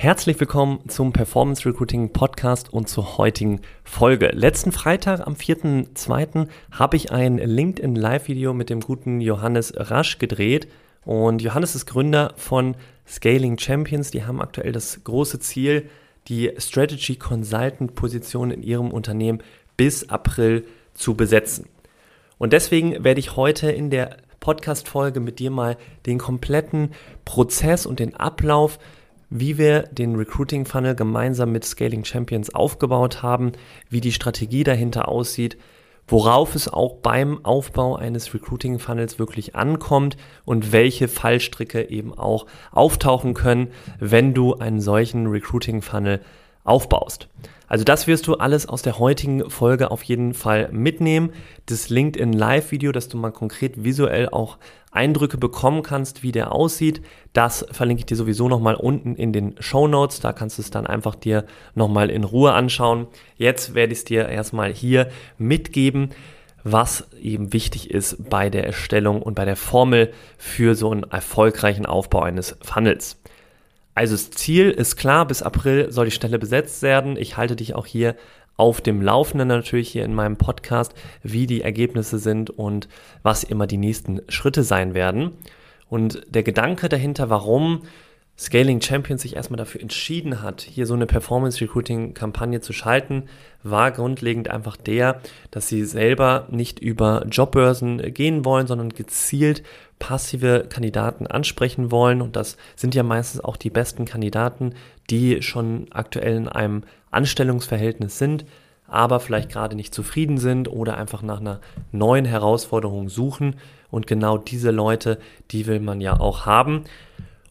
Herzlich willkommen zum Performance Recruiting Podcast und zur heutigen Folge. Letzten Freitag am 4.2. habe ich ein LinkedIn Live-Video mit dem guten Johannes Rasch gedreht. Und Johannes ist Gründer von Scaling Champions. Die haben aktuell das große Ziel, die Strategy Consultant Position in ihrem Unternehmen bis April zu besetzen. Und deswegen werde ich heute in der Podcast-Folge mit dir mal den kompletten Prozess und den Ablauf wie wir den Recruiting Funnel gemeinsam mit Scaling Champions aufgebaut haben, wie die Strategie dahinter aussieht, worauf es auch beim Aufbau eines Recruiting Funnels wirklich ankommt und welche Fallstricke eben auch auftauchen können, wenn du einen solchen Recruiting Funnel aufbaust. Also das wirst du alles aus der heutigen Folge auf jeden Fall mitnehmen. Das LinkedIn Live-Video, dass du mal konkret visuell auch Eindrücke bekommen kannst, wie der aussieht, das verlinke ich dir sowieso nochmal unten in den Show Notes. Da kannst du es dann einfach dir nochmal in Ruhe anschauen. Jetzt werde ich es dir erstmal hier mitgeben, was eben wichtig ist bei der Erstellung und bei der Formel für so einen erfolgreichen Aufbau eines Funnels. Also das Ziel ist klar, bis April soll die Stelle besetzt werden. Ich halte dich auch hier auf dem Laufenden natürlich hier in meinem Podcast, wie die Ergebnisse sind und was immer die nächsten Schritte sein werden. Und der Gedanke dahinter, warum Scaling Champions sich erstmal dafür entschieden hat, hier so eine Performance Recruiting Kampagne zu schalten, war grundlegend einfach der, dass sie selber nicht über Jobbörsen gehen wollen, sondern gezielt passive Kandidaten ansprechen wollen. Und das sind ja meistens auch die besten Kandidaten, die schon aktuell in einem Anstellungsverhältnis sind, aber vielleicht gerade nicht zufrieden sind oder einfach nach einer neuen Herausforderung suchen. Und genau diese Leute, die will man ja auch haben.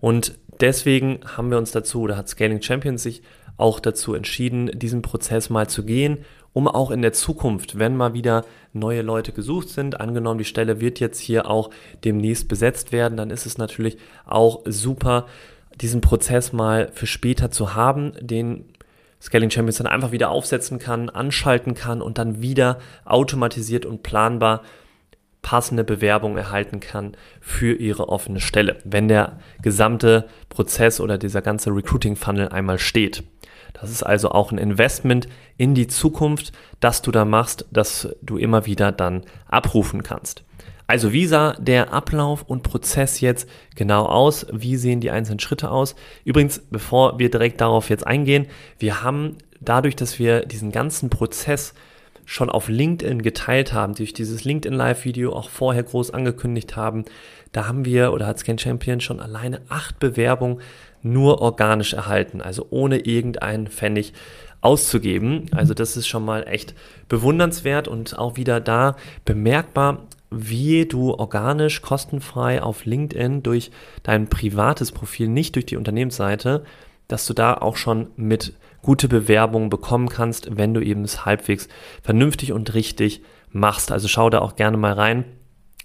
Und deswegen haben wir uns dazu, oder hat Scaling Champions sich auch dazu entschieden, diesen Prozess mal zu gehen, um auch in der Zukunft, wenn mal wieder neue Leute gesucht sind, angenommen die Stelle wird jetzt hier auch demnächst besetzt werden, dann ist es natürlich auch super, diesen Prozess mal für später zu haben, den Scaling Champions dann einfach wieder aufsetzen kann, anschalten kann und dann wieder automatisiert und planbar passende Bewerbung erhalten kann für ihre offene Stelle, wenn der gesamte Prozess oder dieser ganze Recruiting Funnel einmal steht. Das ist also auch ein Investment in die Zukunft, das du da machst, das du immer wieder dann abrufen kannst. Also wie sah der Ablauf und Prozess jetzt genau aus? Wie sehen die einzelnen Schritte aus? Übrigens, bevor wir direkt darauf jetzt eingehen, wir haben dadurch, dass wir diesen ganzen Prozess schon auf LinkedIn geteilt haben, durch dieses LinkedIn Live-Video auch vorher groß angekündigt haben, da haben wir oder hat Scan Champion schon alleine acht Bewerbungen nur organisch erhalten, also ohne irgendeinen Pfennig auszugeben. Also das ist schon mal echt bewundernswert und auch wieder da bemerkbar, wie du organisch kostenfrei auf LinkedIn durch dein privates Profil, nicht durch die Unternehmensseite, dass du da auch schon mit gute Bewerbungen bekommen kannst, wenn du eben es halbwegs vernünftig und richtig machst. Also schau da auch gerne mal rein.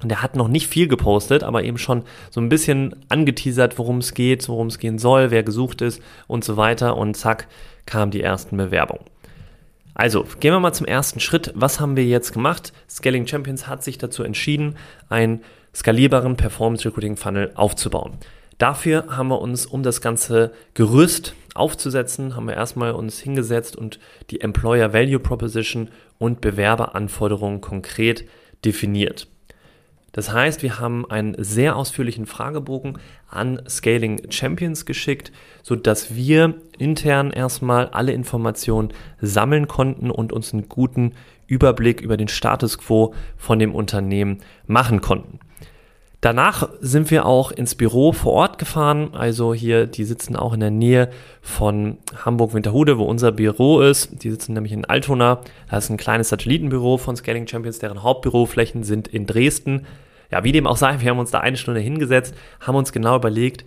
Und er hat noch nicht viel gepostet, aber eben schon so ein bisschen angeteasert, worum es geht, worum es gehen soll, wer gesucht ist und so weiter. Und zack, kam die ersten Bewerbungen. Also, gehen wir mal zum ersten Schritt. Was haben wir jetzt gemacht? Scaling Champions hat sich dazu entschieden, einen skalierbaren Performance Recruiting Funnel aufzubauen. Dafür haben wir uns, um das ganze Gerüst aufzusetzen, haben wir erstmal uns hingesetzt und die Employer Value Proposition und Bewerberanforderungen konkret definiert. Das heißt, wir haben einen sehr ausführlichen Fragebogen an Scaling Champions geschickt, sodass wir intern erstmal alle Informationen sammeln konnten und uns einen guten Überblick über den Status quo von dem Unternehmen machen konnten. Danach sind wir auch ins Büro vor Ort gefahren. Also hier, die sitzen auch in der Nähe von Hamburg-Winterhude, wo unser Büro ist. Die sitzen nämlich in Altona. Da ist ein kleines Satellitenbüro von Scaling Champions, deren Hauptbüroflächen sind in Dresden. Ja, wie dem auch sei, wir haben uns da eine Stunde hingesetzt, haben uns genau überlegt,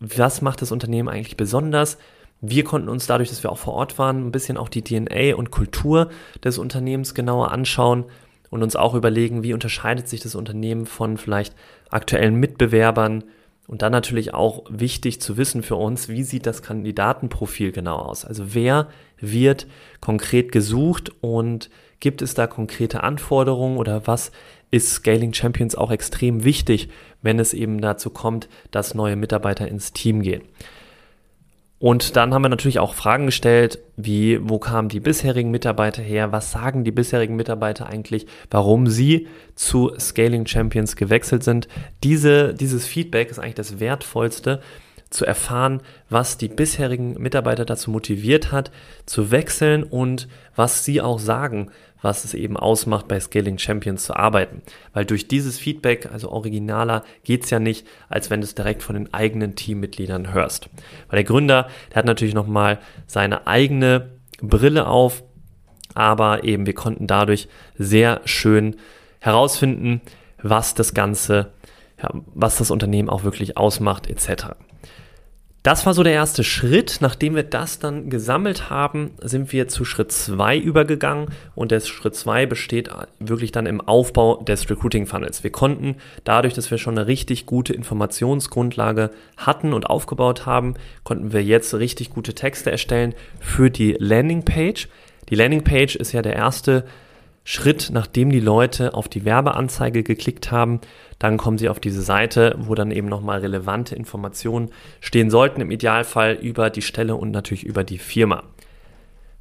was macht das Unternehmen eigentlich besonders. Wir konnten uns dadurch, dass wir auch vor Ort waren, ein bisschen auch die DNA und Kultur des Unternehmens genauer anschauen und uns auch überlegen, wie unterscheidet sich das Unternehmen von vielleicht aktuellen Mitbewerbern und dann natürlich auch wichtig zu wissen für uns, wie sieht das Kandidatenprofil genau aus? Also wer wird konkret gesucht und gibt es da konkrete Anforderungen oder was ist Scaling Champions auch extrem wichtig, wenn es eben dazu kommt, dass neue Mitarbeiter ins Team gehen? Und dann haben wir natürlich auch Fragen gestellt, wie, wo kamen die bisherigen Mitarbeiter her? Was sagen die bisherigen Mitarbeiter eigentlich, warum sie zu Scaling Champions gewechselt sind? Diese, dieses Feedback ist eigentlich das Wertvollste, zu erfahren, was die bisherigen Mitarbeiter dazu motiviert hat, zu wechseln und was sie auch sagen, was es eben ausmacht, bei Scaling Champions zu arbeiten. Weil durch dieses Feedback, also originaler, geht es ja nicht, als wenn du es direkt von den eigenen Teammitgliedern hörst. Weil der Gründer, der hat natürlich nochmal seine eigene Brille auf, aber eben wir konnten dadurch sehr schön herausfinden, was das Ganze, ja, was das Unternehmen auch wirklich ausmacht, etc. Das war so der erste Schritt. Nachdem wir das dann gesammelt haben, sind wir zu Schritt 2 übergegangen und der Schritt 2 besteht wirklich dann im Aufbau des Recruiting Funnels. Wir konnten dadurch, dass wir schon eine richtig gute Informationsgrundlage hatten und aufgebaut haben, konnten wir jetzt richtig gute Texte erstellen für die Landingpage. Die Landingpage ist ja der erste Schritt, nachdem die Leute auf die Werbeanzeige geklickt haben, dann kommen sie auf diese Seite, wo dann eben nochmal relevante Informationen stehen sollten, im Idealfall über die Stelle und natürlich über die Firma.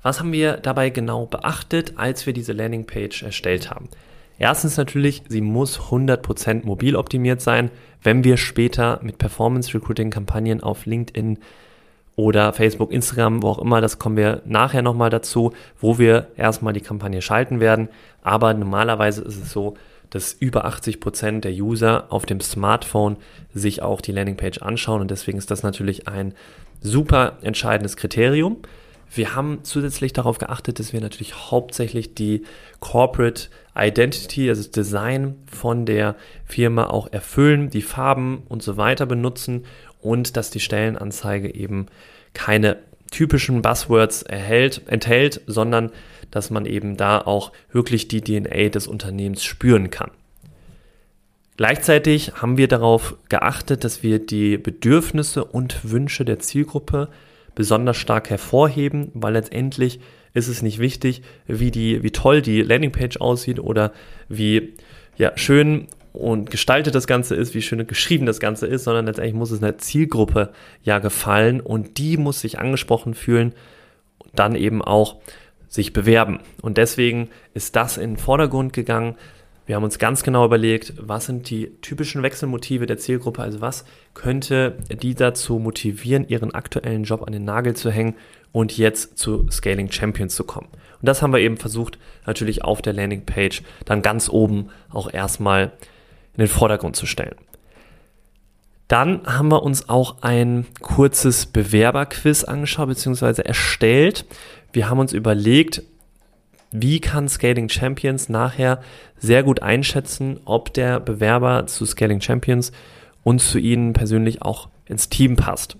Was haben wir dabei genau beachtet, als wir diese Landingpage erstellt haben? Erstens natürlich, sie muss 100% mobil optimiert sein, wenn wir später mit Performance Recruiting Kampagnen auf LinkedIn oder Facebook, Instagram, wo auch immer, das kommen wir nachher nochmal dazu, wo wir erstmal die Kampagne schalten werden. Aber normalerweise ist es so, dass über 80 Prozent der User auf dem Smartphone sich auch die Landingpage anschauen und deswegen ist das natürlich ein super entscheidendes Kriterium. Wir haben zusätzlich darauf geachtet, dass wir natürlich hauptsächlich die Corporate Identity, also das Design von der Firma auch erfüllen, die Farben und so weiter benutzen und dass die Stellenanzeige eben keine typischen Buzzwords erhält, enthält, sondern dass man eben da auch wirklich die DNA des Unternehmens spüren kann. Gleichzeitig haben wir darauf geachtet, dass wir die Bedürfnisse und Wünsche der Zielgruppe besonders stark hervorheben, weil letztendlich ist es nicht wichtig, wie, die, wie toll die Landingpage aussieht oder wie ja, schön und gestaltet das Ganze ist, wie schön geschrieben das Ganze ist, sondern letztendlich muss es einer Zielgruppe ja gefallen und die muss sich angesprochen fühlen und dann eben auch sich bewerben. Und deswegen ist das in den Vordergrund gegangen. Wir haben uns ganz genau überlegt, was sind die typischen Wechselmotive der Zielgruppe, also was könnte die dazu motivieren, ihren aktuellen Job an den Nagel zu hängen und jetzt zu Scaling Champions zu kommen. Und das haben wir eben versucht, natürlich auf der Landingpage dann ganz oben auch erstmal in den Vordergrund zu stellen. Dann haben wir uns auch ein kurzes Bewerberquiz angeschaut bzw. erstellt. Wir haben uns überlegt, wie kann Scaling Champions nachher sehr gut einschätzen, ob der Bewerber zu Scaling Champions und zu ihnen persönlich auch ins Team passt.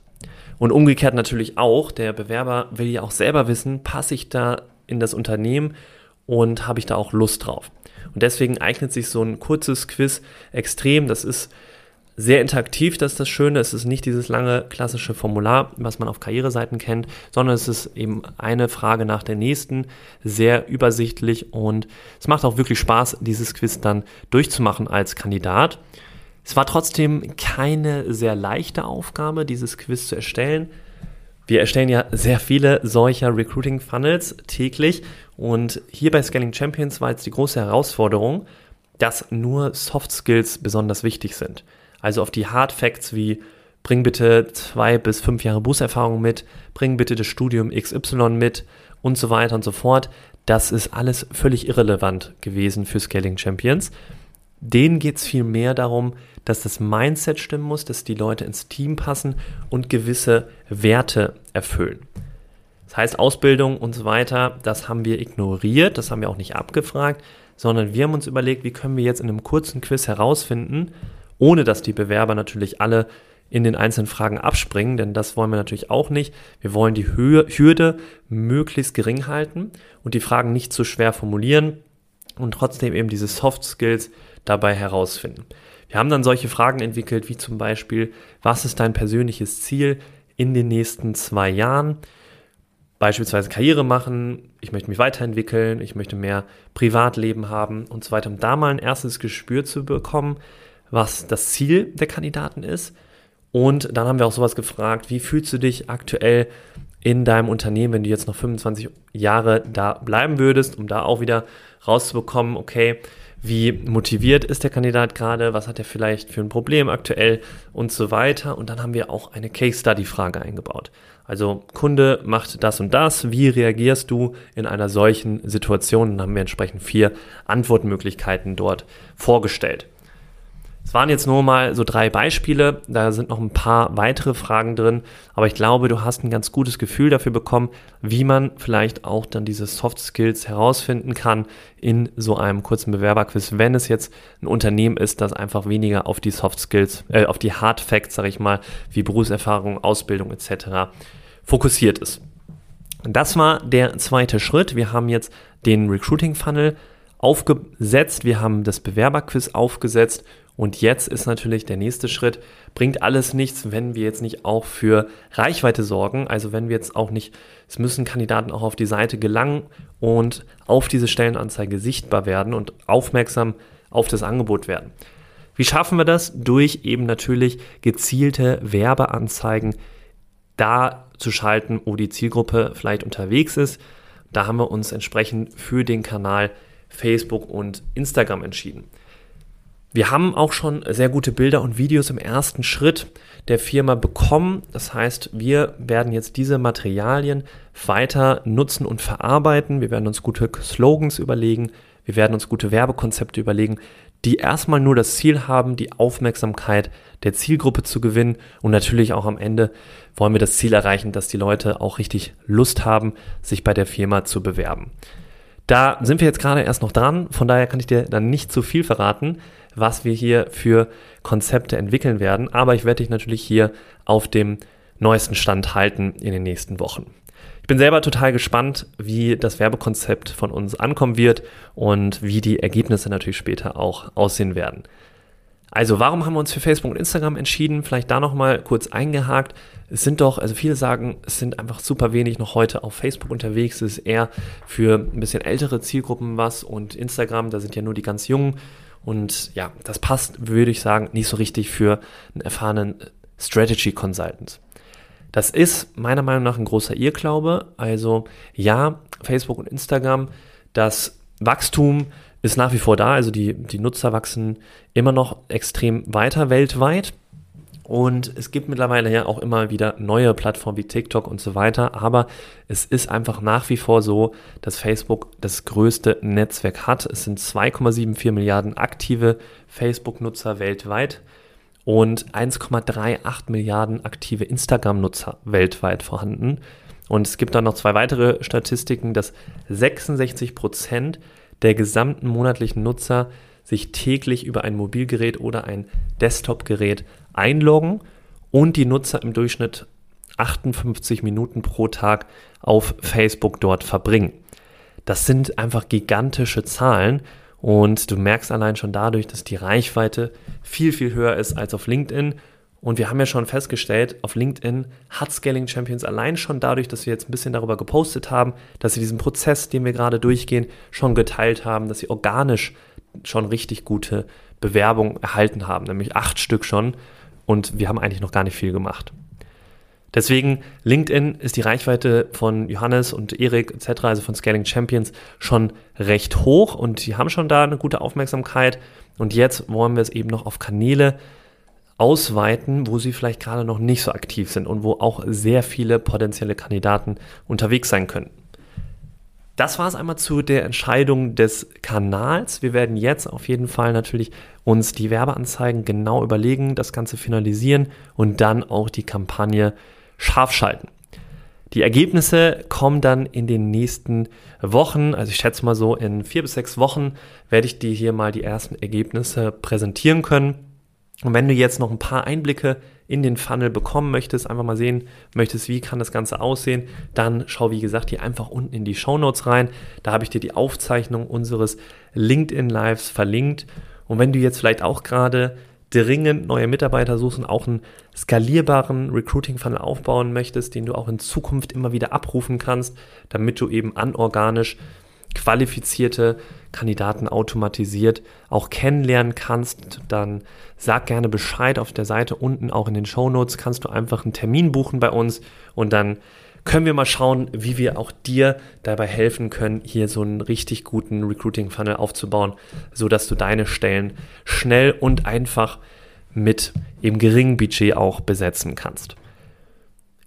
Und umgekehrt natürlich auch, der Bewerber will ja auch selber wissen, passe ich da in das Unternehmen und habe ich da auch Lust drauf. Und deswegen eignet sich so ein kurzes Quiz extrem. Das ist sehr interaktiv, das ist das Schöne. Es ist nicht dieses lange klassische Formular, was man auf Karriereseiten kennt, sondern es ist eben eine Frage nach der nächsten, sehr übersichtlich und es macht auch wirklich Spaß, dieses Quiz dann durchzumachen als Kandidat. Es war trotzdem keine sehr leichte Aufgabe, dieses Quiz zu erstellen. Wir erstellen ja sehr viele solcher Recruiting Funnels täglich und hier bei Scaling Champions war jetzt die große Herausforderung, dass nur Soft Skills besonders wichtig sind. Also auf die Hard Facts wie bring bitte zwei bis fünf Jahre Berufserfahrung mit, bring bitte das Studium XY mit und so weiter und so fort. Das ist alles völlig irrelevant gewesen für Scaling Champions. Denen geht es viel mehr darum, dass das Mindset stimmen muss, dass die Leute ins Team passen und gewisse Werte erfüllen. Das heißt, Ausbildung und so weiter, das haben wir ignoriert, das haben wir auch nicht abgefragt, sondern wir haben uns überlegt, wie können wir jetzt in einem kurzen Quiz herausfinden, ohne dass die Bewerber natürlich alle in den einzelnen Fragen abspringen, denn das wollen wir natürlich auch nicht. Wir wollen die Hürde möglichst gering halten und die Fragen nicht zu schwer formulieren, und trotzdem eben diese Soft Skills dabei herausfinden. Wir haben dann solche Fragen entwickelt, wie zum Beispiel, was ist dein persönliches Ziel in den nächsten zwei Jahren? Beispielsweise Karriere machen, ich möchte mich weiterentwickeln, ich möchte mehr Privatleben haben und so weiter, um da mal ein erstes Gespür zu bekommen, was das Ziel der Kandidaten ist. Und dann haben wir auch sowas gefragt, wie fühlst du dich aktuell in deinem Unternehmen, wenn du jetzt noch 25 Jahre da bleiben würdest, um da auch wieder rauszubekommen, okay, wie motiviert ist der Kandidat gerade, was hat er vielleicht für ein Problem aktuell und so weiter. Und dann haben wir auch eine Case Study Frage eingebaut. Also Kunde macht das und das, wie reagierst du in einer solchen Situation? Dann haben wir entsprechend vier Antwortmöglichkeiten dort vorgestellt. Es waren jetzt nur mal so drei Beispiele, da sind noch ein paar weitere Fragen drin, aber ich glaube, du hast ein ganz gutes Gefühl dafür bekommen, wie man vielleicht auch dann diese Soft Skills herausfinden kann in so einem kurzen Bewerberquiz, wenn es jetzt ein Unternehmen ist, das einfach weniger auf die Soft Skills, äh, auf die Hard Facts, sage ich mal, wie Berufserfahrung, Ausbildung etc. fokussiert ist. Das war der zweite Schritt. Wir haben jetzt den Recruiting Funnel aufgesetzt, wir haben das Bewerberquiz aufgesetzt und jetzt ist natürlich der nächste Schritt, bringt alles nichts, wenn wir jetzt nicht auch für Reichweite sorgen. Also wenn wir jetzt auch nicht, es müssen Kandidaten auch auf die Seite gelangen und auf diese Stellenanzeige sichtbar werden und aufmerksam auf das Angebot werden. Wie schaffen wir das? Durch eben natürlich gezielte Werbeanzeigen da zu schalten, wo die Zielgruppe vielleicht unterwegs ist. Da haben wir uns entsprechend für den Kanal Facebook und Instagram entschieden. Wir haben auch schon sehr gute Bilder und Videos im ersten Schritt der Firma bekommen. Das heißt, wir werden jetzt diese Materialien weiter nutzen und verarbeiten. Wir werden uns gute Slogans überlegen. Wir werden uns gute Werbekonzepte überlegen, die erstmal nur das Ziel haben, die Aufmerksamkeit der Zielgruppe zu gewinnen. Und natürlich auch am Ende wollen wir das Ziel erreichen, dass die Leute auch richtig Lust haben, sich bei der Firma zu bewerben. Da sind wir jetzt gerade erst noch dran, von daher kann ich dir dann nicht zu viel verraten was wir hier für Konzepte entwickeln werden. Aber ich werde dich natürlich hier auf dem neuesten Stand halten in den nächsten Wochen. Ich bin selber total gespannt, wie das Werbekonzept von uns ankommen wird und wie die Ergebnisse natürlich später auch aussehen werden. Also, warum haben wir uns für Facebook und Instagram entschieden? Vielleicht da nochmal kurz eingehakt. Es sind doch, also viele sagen, es sind einfach super wenig noch heute auf Facebook unterwegs. Es ist eher für ein bisschen ältere Zielgruppen was und Instagram, da sind ja nur die ganz Jungen. Und ja, das passt, würde ich sagen, nicht so richtig für einen erfahrenen Strategy Consultant. Das ist meiner Meinung nach ein großer Irrglaube. Also ja, Facebook und Instagram, das Wachstum ist nach wie vor da. Also die, die Nutzer wachsen immer noch extrem weiter weltweit. Und es gibt mittlerweile ja auch immer wieder neue Plattformen wie TikTok und so weiter. Aber es ist einfach nach wie vor so, dass Facebook das größte Netzwerk hat. Es sind 2,74 Milliarden aktive Facebook-Nutzer weltweit und 1,38 Milliarden aktive Instagram-Nutzer weltweit vorhanden. Und es gibt dann noch zwei weitere Statistiken, dass 66 Prozent der gesamten monatlichen Nutzer sich täglich über ein Mobilgerät oder ein Desktop-Gerät einloggen und die Nutzer im Durchschnitt 58 Minuten pro Tag auf Facebook dort verbringen. Das sind einfach gigantische Zahlen und du merkst allein schon dadurch, dass die Reichweite viel, viel höher ist als auf LinkedIn. Und wir haben ja schon festgestellt, auf LinkedIn hat Scaling Champions allein schon dadurch, dass wir jetzt ein bisschen darüber gepostet haben, dass sie diesen Prozess, den wir gerade durchgehen, schon geteilt haben, dass sie organisch schon richtig gute Bewerbungen erhalten haben, nämlich acht Stück schon. Und wir haben eigentlich noch gar nicht viel gemacht. Deswegen, LinkedIn ist die Reichweite von Johannes und Erik etc., also von Scaling Champions, schon recht hoch und die haben schon da eine gute Aufmerksamkeit. Und jetzt wollen wir es eben noch auf Kanäle ausweiten, wo sie vielleicht gerade noch nicht so aktiv sind und wo auch sehr viele potenzielle Kandidaten unterwegs sein können. Das war es einmal zu der Entscheidung des Kanals. Wir werden jetzt auf jeden Fall natürlich uns die Werbeanzeigen genau überlegen, das Ganze finalisieren und dann auch die Kampagne scharf schalten. Die Ergebnisse kommen dann in den nächsten Wochen. Also ich schätze mal so in vier bis sechs Wochen werde ich dir hier mal die ersten Ergebnisse präsentieren können. Und wenn du jetzt noch ein paar Einblicke in den Funnel bekommen möchtest, einfach mal sehen möchtest, wie kann das Ganze aussehen, dann schau, wie gesagt, hier einfach unten in die Show Notes rein. Da habe ich dir die Aufzeichnung unseres LinkedIn Lives verlinkt. Und wenn du jetzt vielleicht auch gerade dringend neue Mitarbeiter suchst und auch einen skalierbaren Recruiting-Funnel aufbauen möchtest, den du auch in Zukunft immer wieder abrufen kannst, damit du eben anorganisch qualifizierte Kandidaten automatisiert auch kennenlernen kannst, dann sag gerne Bescheid auf der Seite unten, auch in den Show Notes kannst du einfach einen Termin buchen bei uns und dann können wir mal schauen, wie wir auch dir dabei helfen können, hier so einen richtig guten Recruiting-Funnel aufzubauen, sodass du deine Stellen schnell und einfach mit eben geringem Budget auch besetzen kannst.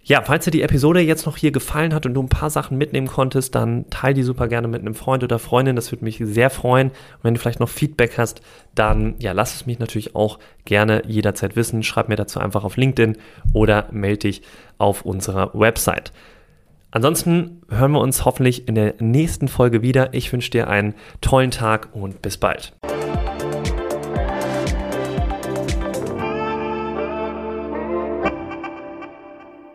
Ja, falls dir die Episode jetzt noch hier gefallen hat und du ein paar Sachen mitnehmen konntest, dann teile die super gerne mit einem Freund oder Freundin. Das würde mich sehr freuen. Und wenn du vielleicht noch Feedback hast, dann ja, lass es mich natürlich auch gerne jederzeit wissen. Schreib mir dazu einfach auf LinkedIn oder melde dich auf unserer Website. Ansonsten hören wir uns hoffentlich in der nächsten Folge wieder. Ich wünsche dir einen tollen Tag und bis bald.